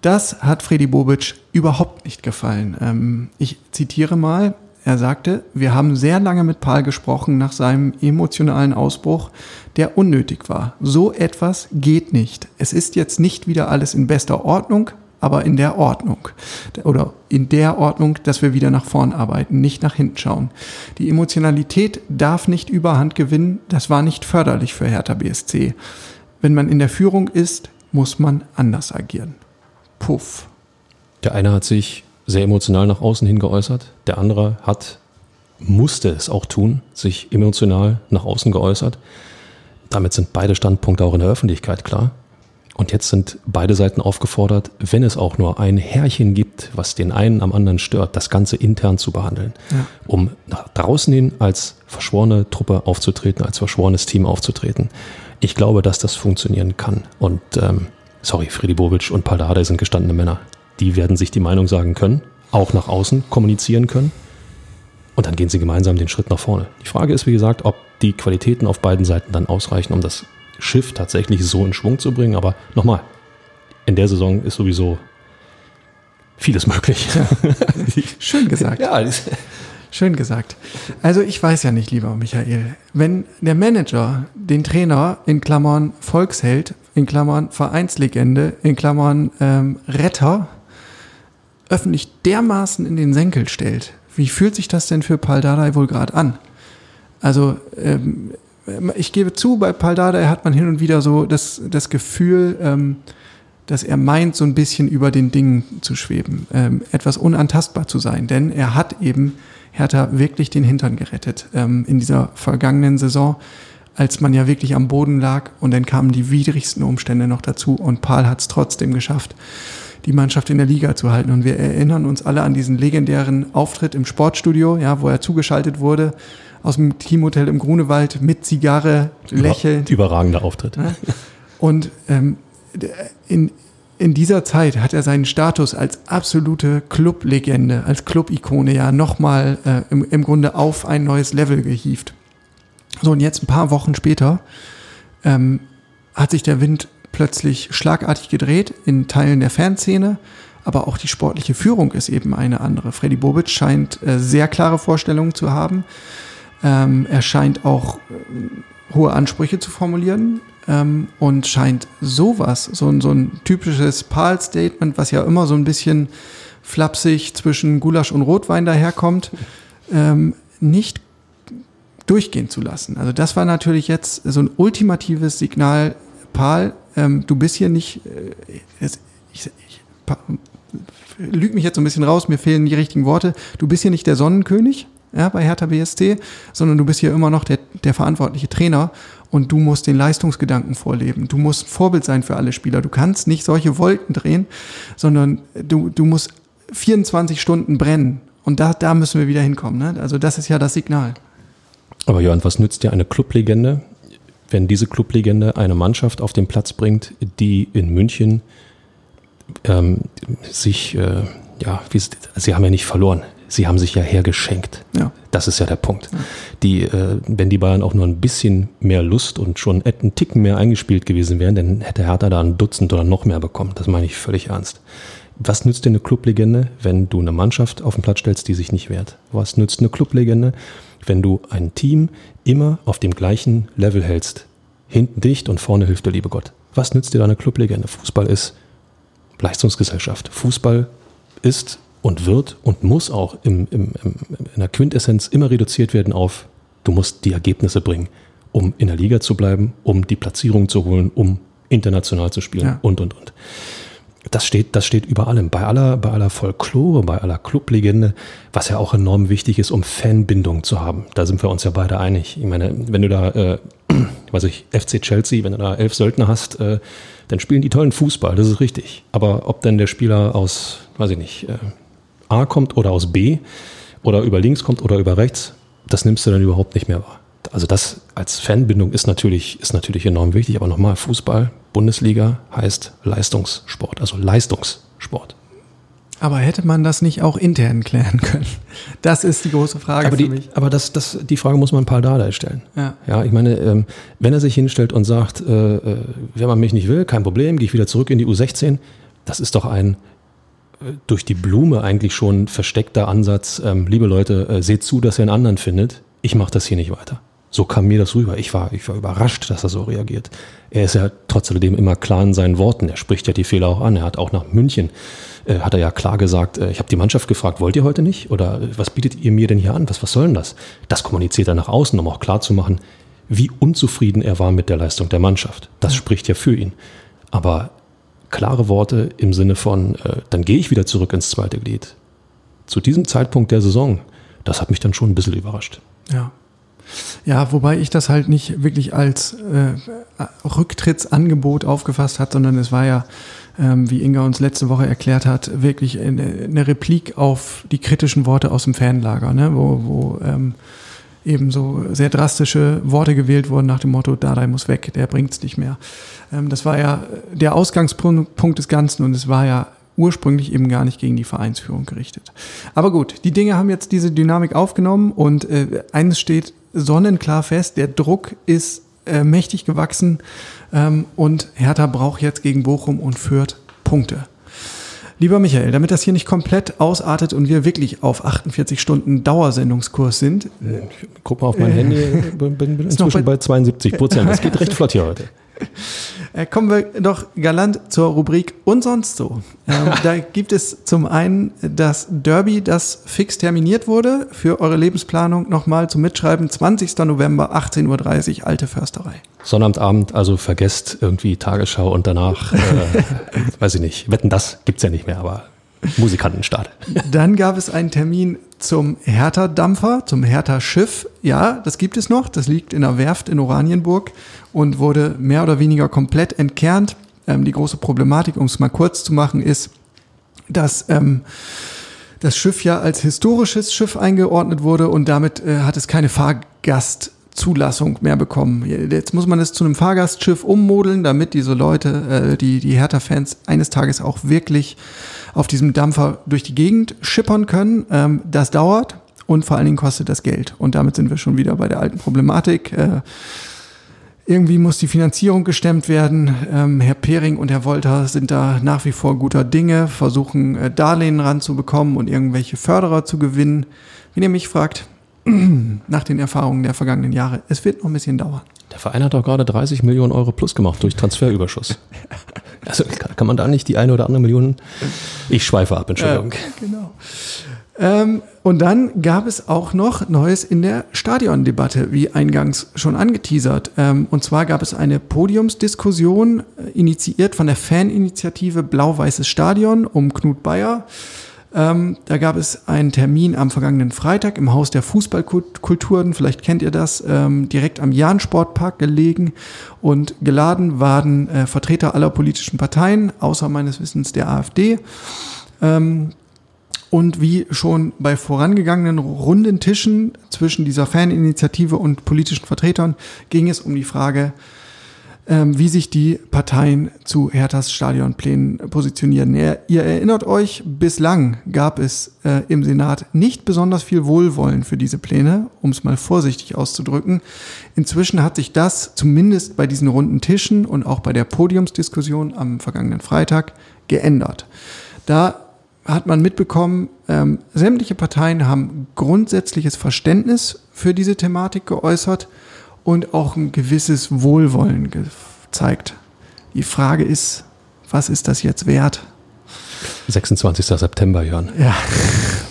Das hat Freddy Bobic überhaupt nicht gefallen. Ähm, ich zitiere mal, er sagte, wir haben sehr lange mit Paul gesprochen nach seinem emotionalen Ausbruch, der unnötig war. So etwas geht nicht. Es ist jetzt nicht wieder alles in bester Ordnung, aber in der Ordnung. Oder in der Ordnung, dass wir wieder nach vorn arbeiten, nicht nach hinten schauen. Die Emotionalität darf nicht überhand gewinnen. Das war nicht förderlich für Hertha BSC. Wenn man in der Führung ist, muss man anders agieren. Puff. Der eine hat sich sehr emotional nach außen hin geäußert. Der andere hat, musste es auch tun, sich emotional nach außen geäußert. Damit sind beide Standpunkte auch in der Öffentlichkeit klar. Und jetzt sind beide Seiten aufgefordert, wenn es auch nur ein Härchen gibt, was den einen am anderen stört, das Ganze intern zu behandeln, ja. um nach draußen hin als verschworene Truppe aufzutreten, als verschworenes Team aufzutreten. Ich glaube, dass das funktionieren kann. Und ähm, sorry, Friedi Bobic und Paldade sind gestandene Männer die werden sich die Meinung sagen können, auch nach außen kommunizieren können. Und dann gehen sie gemeinsam den Schritt nach vorne. Die Frage ist, wie gesagt, ob die Qualitäten auf beiden Seiten dann ausreichen, um das Schiff tatsächlich so in Schwung zu bringen. Aber nochmal, in der Saison ist sowieso vieles möglich. Ja. Schön gesagt. Ja, Schön gesagt. Also ich weiß ja nicht, lieber Michael, wenn der Manager den Trainer in Klammern Volksheld, in Klammern Vereinslegende, in Klammern ähm, Retter öffentlich dermaßen in den Senkel stellt, wie fühlt sich das denn für Paul Dardai wohl gerade an? Also ähm, ich gebe zu, bei Paldada hat man hin und wieder so das, das Gefühl, ähm, dass er meint, so ein bisschen über den Dingen zu schweben, ähm, etwas unantastbar zu sein. Denn er hat eben Hertha wirklich den Hintern gerettet ähm, in dieser vergangenen Saison, als man ja wirklich am Boden lag und dann kamen die widrigsten Umstände noch dazu und Paul hat es trotzdem geschafft, die Mannschaft in der Liga zu halten. Und wir erinnern uns alle an diesen legendären Auftritt im Sportstudio, ja, wo er zugeschaltet wurde aus dem Teamhotel im Grunewald mit Zigarre, lächelnd. Überragender Auftritt. Ja? Und ähm, in, in dieser Zeit hat er seinen Status als absolute Clublegende, als Club-Ikone ja nochmal äh, im, im Grunde auf ein neues Level gehievt. So, und jetzt ein paar Wochen später ähm, hat sich der Wind plötzlich schlagartig gedreht in Teilen der Fanszene, aber auch die sportliche Führung ist eben eine andere. Freddy Bobic scheint äh, sehr klare Vorstellungen zu haben. Ähm, er scheint auch äh, hohe Ansprüche zu formulieren ähm, und scheint sowas, so, so ein typisches Pal-Statement, was ja immer so ein bisschen flapsig zwischen Gulasch und Rotwein daherkommt, ähm, nicht durchgehen zu lassen. Also das war natürlich jetzt so ein ultimatives Signal, Pal, ähm, du bist hier nicht, äh, ich, ich, ich lüg mich jetzt so ein bisschen raus, mir fehlen die richtigen Worte, du bist hier nicht der Sonnenkönig, ja, bei Hertha BSC, sondern du bist hier immer noch der, der verantwortliche Trainer und du musst den Leistungsgedanken vorleben. Du musst Vorbild sein für alle Spieler. Du kannst nicht solche Wolken drehen, sondern du, du musst 24 Stunden brennen. Und da, da müssen wir wieder hinkommen. Ne? Also das ist ja das Signal. Aber Johann, was nützt dir eine Clublegende, wenn diese Clublegende eine Mannschaft auf den Platz bringt, die in München ähm, sich, äh, ja, sie haben ja nicht verloren, sie haben sich ja hergeschenkt. Ja. Das ist ja der Punkt. Ja. Die, äh, wenn die Bayern auch nur ein bisschen mehr Lust und schon einen Ticken mehr eingespielt gewesen wären, dann hätte Hertha da ein Dutzend oder noch mehr bekommen. Das meine ich völlig ernst. Was nützt dir eine Clublegende, wenn du eine Mannschaft auf den Platz stellst, die sich nicht wehrt? Was nützt eine Clublegende, wenn du ein Team immer auf dem gleichen Level hältst? Hinten dicht und vorne hilft der liebe Gott. Was nützt dir da eine Clublegende? Fußball ist Leistungsgesellschaft. Fußball ist und wird und muss auch im, im, im, in der Quintessenz immer reduziert werden auf, du musst die Ergebnisse bringen, um in der Liga zu bleiben, um die Platzierung zu holen, um international zu spielen ja. und, und, und. Das steht, das steht über allem. Bei aller, bei aller Folklore, bei aller Clublegende, was ja auch enorm wichtig ist, um Fanbindung zu haben. Da sind wir uns ja beide einig. Ich meine, wenn du da, äh, weiß ich, FC Chelsea, wenn du da elf Söldner hast, äh, dann spielen die tollen Fußball, das ist richtig. Aber ob denn der Spieler aus, weiß ich nicht, äh, A kommt oder aus B oder über links kommt oder über rechts, das nimmst du dann überhaupt nicht mehr wahr. Also das als Fanbindung ist natürlich, ist natürlich enorm wichtig, aber nochmal, Fußball, Bundesliga heißt Leistungssport, also Leistungssport. Aber hätte man das nicht auch intern klären können? Das ist die große Frage aber für die, mich. Aber das, das, die Frage muss man Paul Dardai stellen. Ja. ja, ich meine, ähm, wenn er sich hinstellt und sagt, äh, äh, wenn man mich nicht will, kein Problem, gehe ich wieder zurück in die U16, das ist doch ein äh, durch die Blume eigentlich schon versteckter Ansatz. Ähm, liebe Leute, äh, seht zu, dass ihr einen anderen findet. Ich mache das hier nicht weiter. So kam mir das rüber. Ich war, ich war überrascht, dass er so reagiert. Er ist ja trotzdem immer klar in seinen Worten. Er spricht ja die Fehler auch an. Er hat auch nach München, äh, hat er ja klar gesagt, äh, ich habe die Mannschaft gefragt, wollt ihr heute nicht? Oder äh, was bietet ihr mir denn hier an? Was, was soll denn das? Das kommuniziert er nach außen, um auch klar zu machen, wie unzufrieden er war mit der Leistung der Mannschaft. Das ja. spricht ja für ihn. Aber klare Worte im Sinne von, äh, dann gehe ich wieder zurück ins zweite Glied. Zu diesem Zeitpunkt der Saison, das hat mich dann schon ein bisschen überrascht. Ja. Ja, wobei ich das halt nicht wirklich als äh, Rücktrittsangebot aufgefasst hat, sondern es war ja, ähm, wie Inga uns letzte Woche erklärt hat, wirklich eine, eine Replik auf die kritischen Worte aus dem Fanlager, ne? wo, wo ähm, eben so sehr drastische Worte gewählt wurden nach dem Motto, Dardai muss weg, der bringt's nicht mehr. Ähm, das war ja der Ausgangspunkt des Ganzen und es war ja ursprünglich eben gar nicht gegen die Vereinsführung gerichtet. Aber gut, die Dinge haben jetzt diese Dynamik aufgenommen und äh, eines steht sonnenklar fest, der Druck ist äh, mächtig gewachsen ähm, und Hertha braucht jetzt gegen Bochum und Fürth Punkte. Lieber Michael, damit das hier nicht komplett ausartet und wir wirklich auf 48 Stunden Dauersendungskurs sind. Ich guck mal auf mein äh, Handy, bin, bin inzwischen bei, bei 72 Prozent. Das geht recht flott hier heute. Äh, kommen wir doch galant zur Rubrik und sonst so. Ähm, da gibt es zum einen das Derby, das fix terminiert wurde für eure Lebensplanung. Nochmal zum Mitschreiben, 20. November, 18.30 Uhr, Alte Försterei. Sonnabendabend, also vergesst irgendwie Tagesschau und danach, äh, weiß ich nicht, wetten, das gibt's ja nicht mehr, aber Musikantenstart. Dann gab es einen Termin zum Hertha-Dampfer, zum Hertha-Schiff. Ja, das gibt es noch. Das liegt in der Werft in Oranienburg und wurde mehr oder weniger komplett entkernt. Ähm, die große Problematik, um es mal kurz zu machen, ist, dass ähm, das Schiff ja als historisches Schiff eingeordnet wurde und damit äh, hat es keine Fahrgast Zulassung mehr bekommen. Jetzt muss man es zu einem Fahrgastschiff ummodeln, damit diese Leute, äh, die, die Hertha-Fans eines Tages auch wirklich auf diesem Dampfer durch die Gegend schippern können. Ähm, das dauert und vor allen Dingen kostet das Geld. Und damit sind wir schon wieder bei der alten Problematik. Äh, irgendwie muss die Finanzierung gestemmt werden. Ähm, Herr Pering und Herr Wolter sind da nach wie vor guter Dinge, versuchen äh, Darlehen ranzubekommen und irgendwelche Förderer zu gewinnen. Wenn ihr mich fragt, nach den Erfahrungen der vergangenen Jahre, es wird noch ein bisschen dauern. Der Verein hat doch gerade 30 Millionen Euro plus gemacht durch Transferüberschuss. Also kann man da nicht die eine oder andere Million. Ich schweife ab, Entschuldigung. Ja, genau. Ähm, und dann gab es auch noch Neues in der Stadiondebatte, wie eingangs schon angeteasert. Ähm, und zwar gab es eine Podiumsdiskussion, äh, initiiert von der Faninitiative Blau-Weißes Stadion um Knut Bayer. Ähm, da gab es einen Termin am vergangenen Freitag im Haus der Fußballkulturen, vielleicht kennt ihr das, ähm, direkt am Jahn-Sportpark gelegen. Und geladen waren äh, Vertreter aller politischen Parteien, außer meines Wissens der AfD. Ähm, und wie schon bei vorangegangenen runden Tischen zwischen dieser Faninitiative und politischen Vertretern ging es um die Frage, wie sich die Parteien zu Herthas Stadionplänen positionieren. Ihr, ihr erinnert euch, bislang gab es äh, im Senat nicht besonders viel Wohlwollen für diese Pläne, um es mal vorsichtig auszudrücken. Inzwischen hat sich das zumindest bei diesen runden Tischen und auch bei der Podiumsdiskussion am vergangenen Freitag geändert. Da hat man mitbekommen, ähm, sämtliche Parteien haben grundsätzliches Verständnis für diese Thematik geäußert und auch ein gewisses Wohlwollen gezeigt. Die Frage ist, was ist das jetzt wert? 26. September, Jörn. Ja.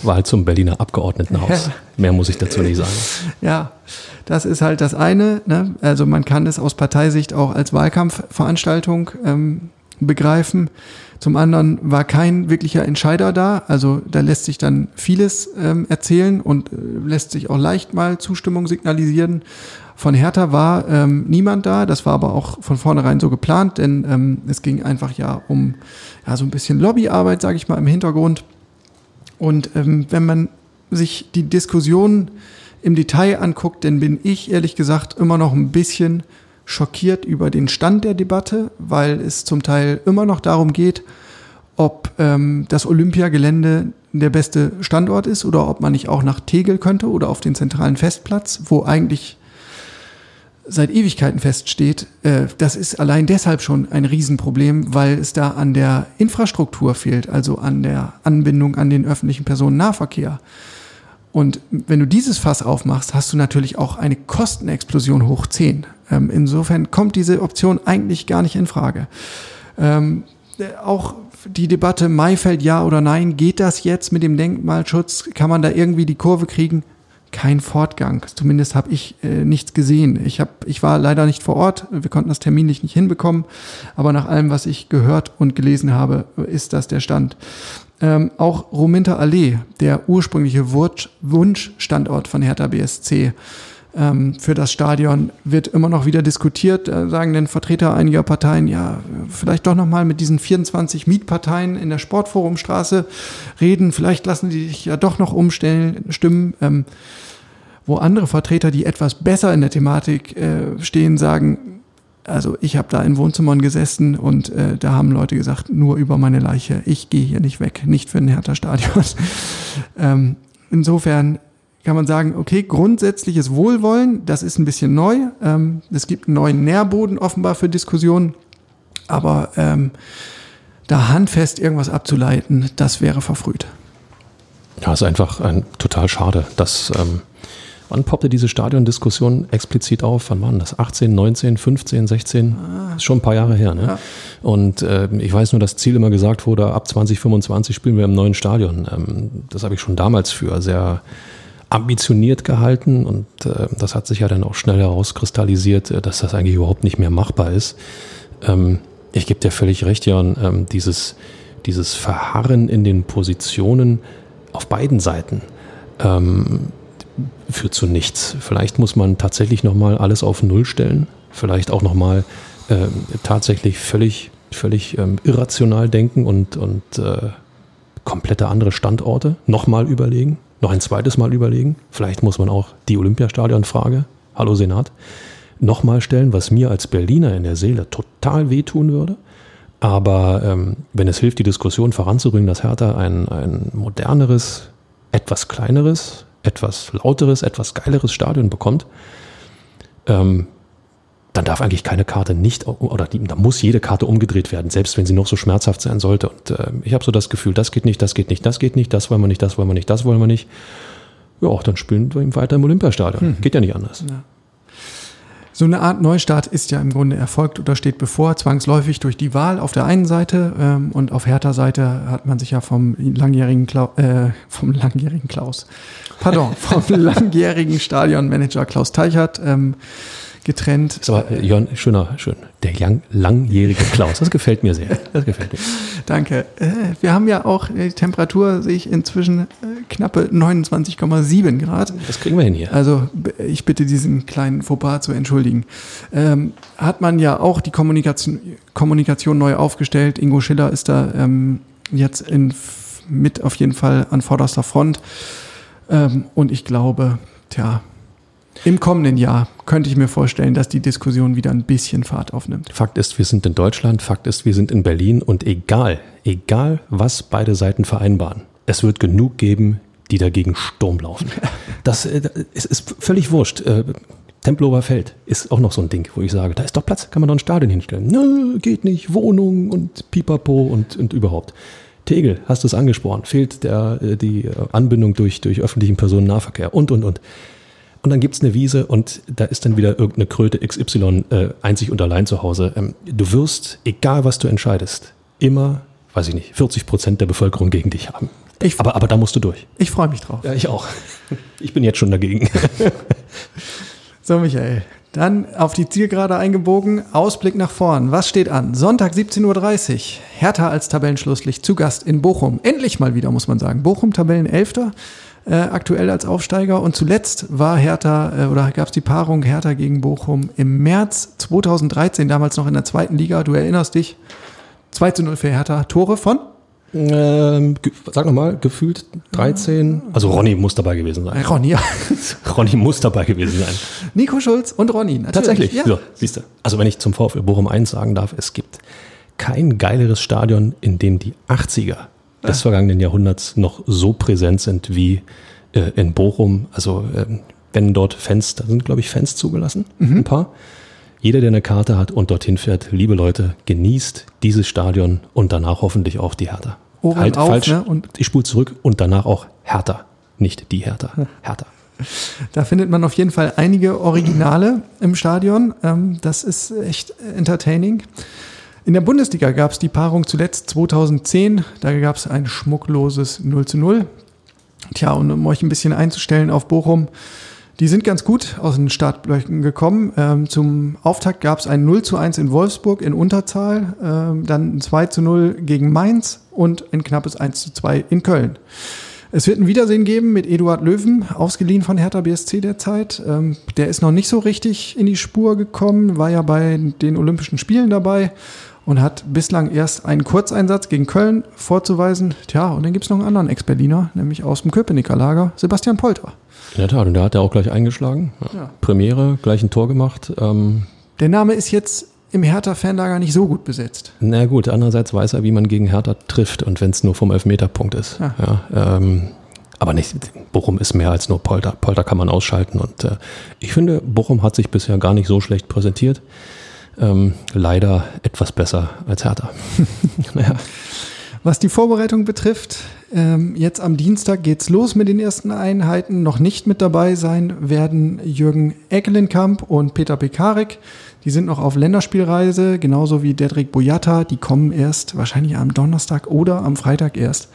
Wahl zum Berliner Abgeordnetenhaus. Ja. Mehr muss ich dazu nicht sagen. Ja, das ist halt das eine. Ne? Also man kann es aus Parteisicht auch als Wahlkampfveranstaltung ähm, begreifen. Zum anderen war kein wirklicher Entscheider da. Also da lässt sich dann vieles ähm, erzählen und äh, lässt sich auch leicht mal Zustimmung signalisieren. Von Hertha war ähm, niemand da, das war aber auch von vornherein so geplant, denn ähm, es ging einfach ja um ja, so ein bisschen Lobbyarbeit, sage ich mal, im Hintergrund. Und ähm, wenn man sich die Diskussion im Detail anguckt, dann bin ich ehrlich gesagt immer noch ein bisschen schockiert über den Stand der Debatte, weil es zum Teil immer noch darum geht, ob ähm, das Olympiagelände der beste Standort ist oder ob man nicht auch nach Tegel könnte oder auf den zentralen Festplatz, wo eigentlich seit Ewigkeiten feststeht, äh, das ist allein deshalb schon ein Riesenproblem, weil es da an der Infrastruktur fehlt, also an der Anbindung an den öffentlichen Personennahverkehr. Und wenn du dieses Fass aufmachst, hast du natürlich auch eine Kostenexplosion hoch 10. Ähm, insofern kommt diese Option eigentlich gar nicht in Frage. Ähm, auch die Debatte Maifeld ja oder nein, geht das jetzt mit dem Denkmalschutz? Kann man da irgendwie die Kurve kriegen? kein Fortgang. Zumindest habe ich äh, nichts gesehen. Ich, hab, ich war leider nicht vor Ort. Wir konnten das terminlich nicht hinbekommen. Aber nach allem, was ich gehört und gelesen habe, ist das der Stand. Ähm, auch Rominter Allee, der ursprüngliche Wunschstandort von Hertha BSC, ähm, für das Stadion wird immer noch wieder diskutiert. Da sagen denn Vertreter einiger Parteien, ja, vielleicht doch nochmal mit diesen 24 Mietparteien in der Sportforumstraße reden. Vielleicht lassen die sich ja doch noch umstellen, stimmen. Ähm, wo andere Vertreter, die etwas besser in der Thematik äh, stehen, sagen, also ich habe da in Wohnzimmern gesessen und äh, da haben Leute gesagt, nur über meine Leiche, ich gehe hier nicht weg, nicht für ein Hertha-Stadion. ähm, insofern kann man sagen, okay, grundsätzliches Wohlwollen, das ist ein bisschen neu. Ähm, es gibt einen neuen Nährboden offenbar für Diskussionen, aber ähm, da handfest irgendwas abzuleiten, das wäre verfrüht. Ja, ist einfach ein, total schade, dass ähm, wann poppte diese Stadiondiskussion explizit auf? Wann waren das? 18, 19, 15, 16? Ah. Ist schon ein paar Jahre her. Ne? Ja. Und äh, ich weiß nur, dass Ziel immer gesagt wurde, ab 2025 spielen wir im neuen Stadion. Ähm, das habe ich schon damals für sehr ambitioniert gehalten und äh, das hat sich ja dann auch schnell herauskristallisiert, äh, dass das eigentlich überhaupt nicht mehr machbar ist. Ähm, ich gebe dir völlig recht, Jan, ähm, dieses, dieses Verharren in den Positionen auf beiden Seiten ähm, führt zu nichts. Vielleicht muss man tatsächlich nochmal alles auf Null stellen, vielleicht auch nochmal äh, tatsächlich völlig, völlig ähm, irrational denken und, und äh, komplette andere Standorte nochmal überlegen noch ein zweites Mal überlegen. Vielleicht muss man auch die Olympiastadion-Frage, hallo Senat, nochmal stellen, was mir als Berliner in der Seele total wehtun würde. Aber ähm, wenn es hilft, die Diskussion voranzubringen, dass Hertha ein, ein moderneres, etwas kleineres, etwas lauteres, etwas geileres Stadion bekommt, ähm, dann darf eigentlich keine Karte nicht, oder die, da muss jede Karte umgedreht werden, selbst wenn sie noch so schmerzhaft sein sollte. Und äh, ich habe so das Gefühl, das geht nicht, das geht nicht, das geht nicht, das wollen wir nicht, das wollen wir nicht, das wollen wir nicht. Ja, dann spielen wir ihm weiter im Olympiastadion. Hm. Geht ja nicht anders. Ja. So eine Art Neustart ist ja im Grunde erfolgt oder steht bevor, zwangsläufig durch die Wahl auf der einen Seite ähm, und auf Hertha Seite hat man sich ja vom langjährigen, Kla äh, vom langjährigen Klaus, pardon, vom langjährigen Stadionmanager Klaus Teichert ähm, getrennt. Ist aber, äh, Jörn, schöner, schön. Der lang, langjährige Klaus. Das gefällt mir sehr. Das gefällt mir. Danke. Äh, wir haben ja auch die Temperatur, sehe ich inzwischen äh, knappe 29,7 Grad. Das kriegen wir hin hier. Also ich bitte diesen kleinen Fauxpas zu entschuldigen. Ähm, hat man ja auch die Kommunikation, Kommunikation neu aufgestellt. Ingo Schiller ist da ähm, jetzt in, mit auf jeden Fall an vorderster Front. Ähm, und ich glaube, tja, im kommenden Jahr könnte ich mir vorstellen, dass die Diskussion wieder ein bisschen Fahrt aufnimmt. Fakt ist, wir sind in Deutschland, Fakt ist, wir sind in Berlin und egal, egal was beide Seiten vereinbaren, es wird genug geben, die dagegen Sturm laufen. Das, äh, ist völlig wurscht. Äh, Tempelhofer Feld ist auch noch so ein Ding, wo ich sage, da ist doch Platz, kann man doch ein Stadion hinstellen. Nö, geht nicht, Wohnung und Pipapo und, und überhaupt. Tegel, hast du es angesprochen, fehlt der, äh, die Anbindung durch, durch öffentlichen Personennahverkehr und, und, und. Und dann gibt's eine Wiese und da ist dann wieder irgendeine Kröte XY äh, einzig und allein zu Hause. Ähm, du wirst, egal was du entscheidest, immer, weiß ich nicht, 40 Prozent der Bevölkerung gegen dich haben. Ich, aber, aber da musst du durch. Ich freue mich drauf. Ja, ich auch. Ich bin jetzt schon dagegen. so, Michael. Dann auf die Zielgerade eingebogen. Ausblick nach vorn. Was steht an? Sonntag 17.30 Uhr. Hertha als Tabellenschlusslicht zu Gast in Bochum. Endlich mal wieder, muss man sagen. Bochum Tabellenelfter äh, aktuell als Aufsteiger. Und zuletzt war Hertha, äh, oder gab es die Paarung Hertha gegen Bochum im März 2013, damals noch in der zweiten Liga. Du erinnerst dich, 2 zu 0 für Hertha. Tore von? Ähm, sag nochmal, gefühlt 13. Also Ronny muss dabei gewesen sein. Ronny, ja. Ronny muss dabei gewesen sein. Nico Schulz und Ronny, natürlich. Tatsächlich, ja. So, siehst du. Also wenn ich zum VfL Bochum 1 sagen darf, es gibt kein geileres Stadion, in dem die 80er des vergangenen Jahrhunderts noch so präsent sind wie äh, in Bochum. Also äh, wenn dort Fans, da sind glaube ich Fans zugelassen, mhm. ein paar. Jeder, der eine Karte hat und dorthin fährt, liebe Leute, genießt dieses Stadion und danach hoffentlich auch die Hertha. Ohren halt auf, falsch. Ne? Und ich spule zurück und danach auch Hertha, nicht die Hertha. Hertha. Da findet man auf jeden Fall einige Originale im Stadion. Ähm, das ist echt entertaining. In der Bundesliga gab es die Paarung zuletzt 2010. Da gab es ein schmuckloses 0 zu 0. Tja, und um euch ein bisschen einzustellen auf Bochum, die sind ganz gut aus den Startblöcken gekommen. Ähm, zum Auftakt gab es ein 0 zu 1 in Wolfsburg in Unterzahl, ähm, dann ein 2 zu 0 gegen Mainz und ein knappes 1 zu 2 in Köln. Es wird ein Wiedersehen geben mit Eduard Löwen, ausgeliehen von Hertha BSC derzeit. Ähm, der ist noch nicht so richtig in die Spur gekommen, war ja bei den Olympischen Spielen dabei und hat bislang erst einen Kurzeinsatz gegen Köln vorzuweisen. Tja, und dann gibt es noch einen anderen Ex-Berliner, nämlich aus dem Köpenicker Lager, Sebastian Polter. In der Tat, und der hat ja auch gleich eingeschlagen. Ja. Premiere, gleich ein Tor gemacht. Ähm der Name ist jetzt im Hertha-Fanlager nicht so gut besetzt. Na gut, andererseits weiß er, wie man gegen Hertha trifft und wenn es nur vom Elfmeterpunkt ist. Ja. ja ähm, aber nicht, Bochum ist mehr als nur Polter. Polter kann man ausschalten und äh, ich finde, Bochum hat sich bisher gar nicht so schlecht präsentiert ähm, leider etwas besser als Hertha. naja. Was die Vorbereitung betrifft, ähm, jetzt am Dienstag geht's los mit den ersten Einheiten. Noch nicht mit dabei sein werden Jürgen Eckelenkamp und Peter Pekarik. Die sind noch auf Länderspielreise, genauso wie Dedrick Boyata. Die kommen erst wahrscheinlich am Donnerstag oder am Freitag erst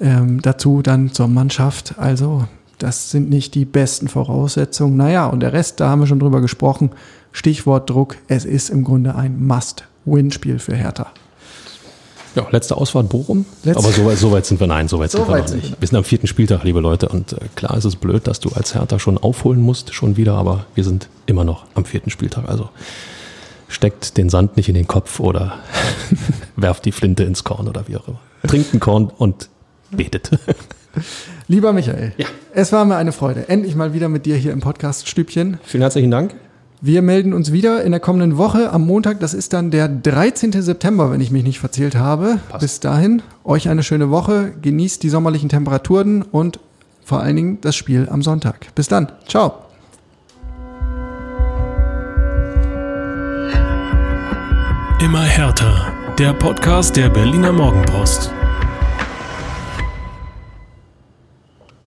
ähm, dazu dann zur Mannschaft. Also das sind nicht die besten Voraussetzungen. Naja, und der Rest, da haben wir schon drüber gesprochen. Stichwort Druck. Es ist im Grunde ein Must-Win-Spiel für Hertha. Ja, letzte Ausfahrt Bochum. Letzte- Aber so weit, so sind wir, nein, so weit So sind wir noch nicht. wir. Wir sind am vierten Spieltag, liebe Leute. Und äh, klar ist es blöd, dass du als Hertha schon aufholen musst, schon wieder. Aber wir sind immer noch am vierten Spieltag. Also steckt den Sand nicht in den Kopf oder werft die Flinte ins Korn oder wie auch immer. Trinkt ein Korn und betet. Lieber Michael, es war mir eine Freude. Endlich mal wieder mit dir hier im Podcast-Stübchen. Vielen herzlichen Dank. Wir melden uns wieder in der kommenden Woche am Montag. Das ist dann der 13. September, wenn ich mich nicht verzählt habe. Passt. Bis dahin, euch eine schöne Woche. Genießt die sommerlichen Temperaturen und vor allen Dingen das Spiel am Sonntag. Bis dann. Ciao. Immer härter. Der Podcast der Berliner Morgenpost.